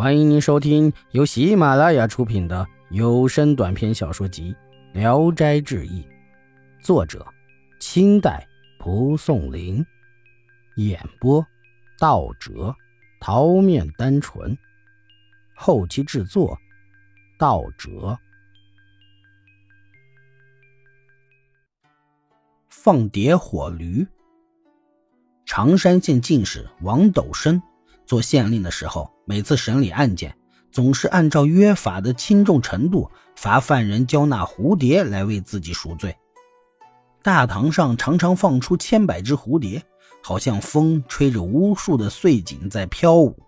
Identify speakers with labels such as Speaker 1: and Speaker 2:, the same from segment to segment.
Speaker 1: 欢迎您收听由喜马拉雅出品的有声短篇小说集《聊斋志异》，作者：清代蒲松龄，演播：道哲、桃面单纯，后期制作：道哲。放碟火驴。常山县进士王斗生。做县令的时候，每次审理案件，总是按照约法的轻重程度罚犯人交纳蝴蝶来为自己赎罪。大堂上常常放出千百只蝴蝶，好像风吹着无数的碎锦在飘舞。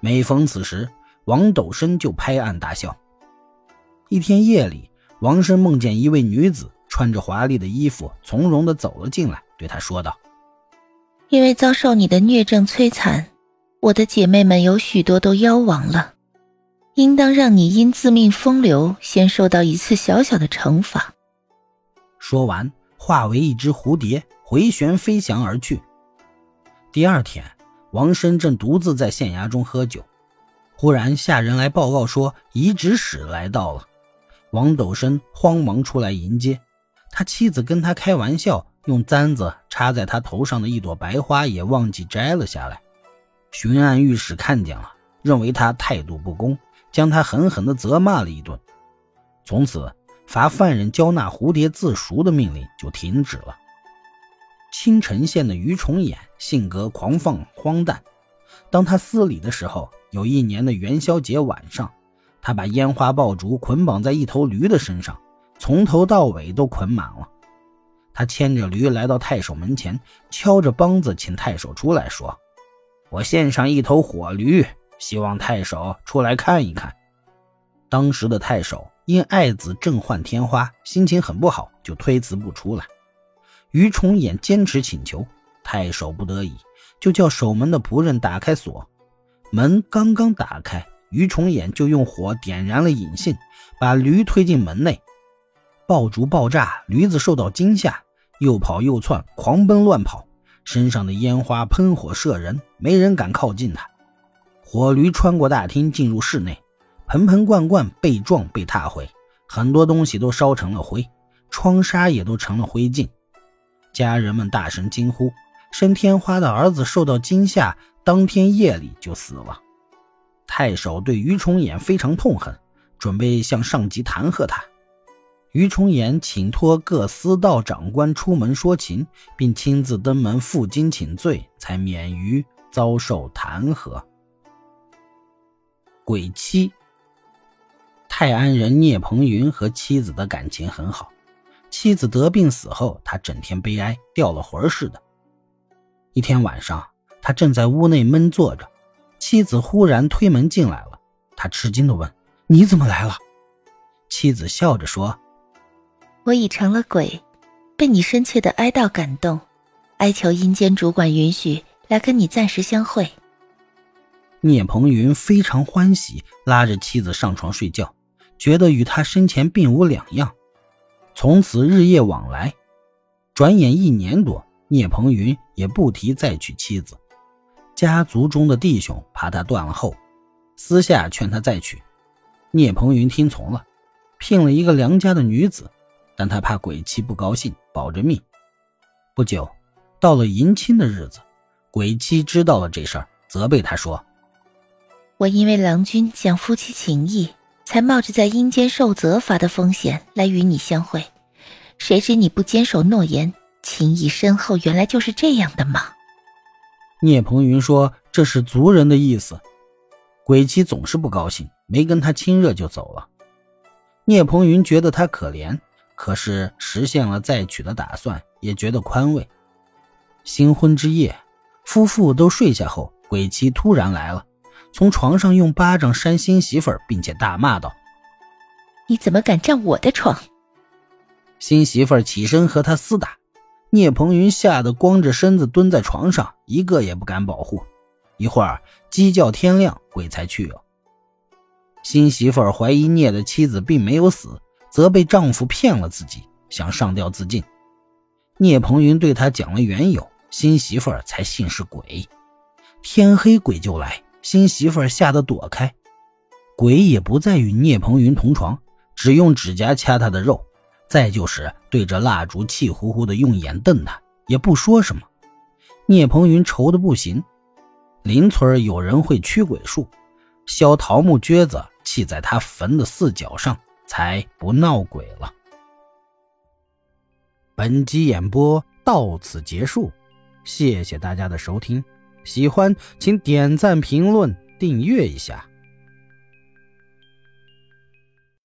Speaker 1: 每逢此时，王斗生就拍案大笑。一天夜里，王生梦见一位女子穿着华丽的衣服，从容地走了进来，对他说道：“
Speaker 2: 因为遭受你的虐症摧残。”我的姐妹们有许多都夭亡了，应当让你因自命风流，先受到一次小小的惩罚。
Speaker 1: 说完，化为一只蝴蝶，回旋飞翔而去。第二天，王生正独自在县衙中喝酒，忽然下人来报告说遗旨使来到了。王斗生慌忙出来迎接，他妻子跟他开玩笑，用簪子插在他头上的一朵白花也忘记摘了下来。巡按御史看见了，认为他态度不公，将他狠狠地责骂了一顿。从此，罚犯人交纳蝴蝶自赎的命令就停止了。青城县的于崇衍性格狂放荒诞，当他司礼的时候，有一年的元宵节晚上，他把烟花爆竹捆绑在一头驴的身上，从头到尾都捆满了。他牵着驴来到太守门前，敲着梆子请太守出来说。我献上一头火驴，希望太守出来看一看。当时的太守因爱子正患天花，心情很不好，就推辞不出来。于崇衍坚持请求，太守不得已，就叫守门的仆人打开锁。门刚刚打开，于崇衍就用火点燃了引信，把驴推进门内。爆竹爆炸，驴子受到惊吓，又跑又窜，狂奔乱跑。身上的烟花喷火射人，没人敢靠近他。火驴穿过大厅进入室内，盆盆罐罐被撞被踏毁，很多东西都烧成了灰，窗纱也都成了灰烬。家人们大声惊呼：“生天花的儿子受到惊吓，当天夜里就死了。”太守对于崇衍非常痛恨，准备向上级弹劾他。于崇衍请托各司道长官出门说情，并亲自登门负荆请罪，才免于遭受弹劾。鬼妻泰安人聂鹏云和妻子的感情很好，妻子得病死后，他整天悲哀，掉了魂似的。一天晚上，他正在屋内闷坐着，妻子忽然推门进来了，他吃惊地问：“你怎么来了？”妻子笑着说。
Speaker 2: 我已成了鬼，被你深切的哀悼感动，哀求阴间主管允许来跟你暂时相会。
Speaker 1: 聂鹏云非常欢喜，拉着妻子上床睡觉，觉得与他生前并无两样，从此日夜往来。转眼一年多，聂鹏云也不提再娶妻子。家族中的弟兄怕他断了后，私下劝他再娶。聂鹏云听从了，聘了一个良家的女子。但他怕鬼妻不高兴，保着命。不久，到了迎亲的日子，鬼妻知道了这事儿，责备他说：“
Speaker 2: 我因为郎君讲夫妻情义，才冒着在阴间受责罚的风险来与你相会。谁知你不坚守诺言，情谊深厚，原来就是这样的吗？”
Speaker 1: 聂鹏云说：“这是族人的意思。”鬼妻总是不高兴，没跟他亲热就走了。聂鹏云觉得他可怜。可是实现了再娶的打算，也觉得宽慰。新婚之夜，夫妇都睡下后，鬼妻突然来了，从床上用巴掌扇新媳妇儿，并且大骂道：“
Speaker 2: 你怎么敢占我的床？”
Speaker 1: 新媳妇儿起身和他厮打，聂鹏云吓得光着身子蹲在床上，一个也不敢保护。一会儿鸡叫天亮，鬼才去了。新媳妇儿怀疑聂的妻子并没有死。责备丈夫骗了自己，想上吊自尽。聂鹏云对他讲了缘由，新媳妇儿才信是鬼。天黑鬼就来，新媳妇儿吓得躲开。鬼也不再与聂鹏云同床，只用指甲掐他的肉，再就是对着蜡烛气呼呼的用眼瞪他，也不说什么。聂鹏云愁得不行。邻村有人会驱鬼术，削桃木橛子砌在他坟的四角上，才不闹鬼了。本集演播到此结束，谢谢大家的收听，喜欢请点赞、评论、订阅一下。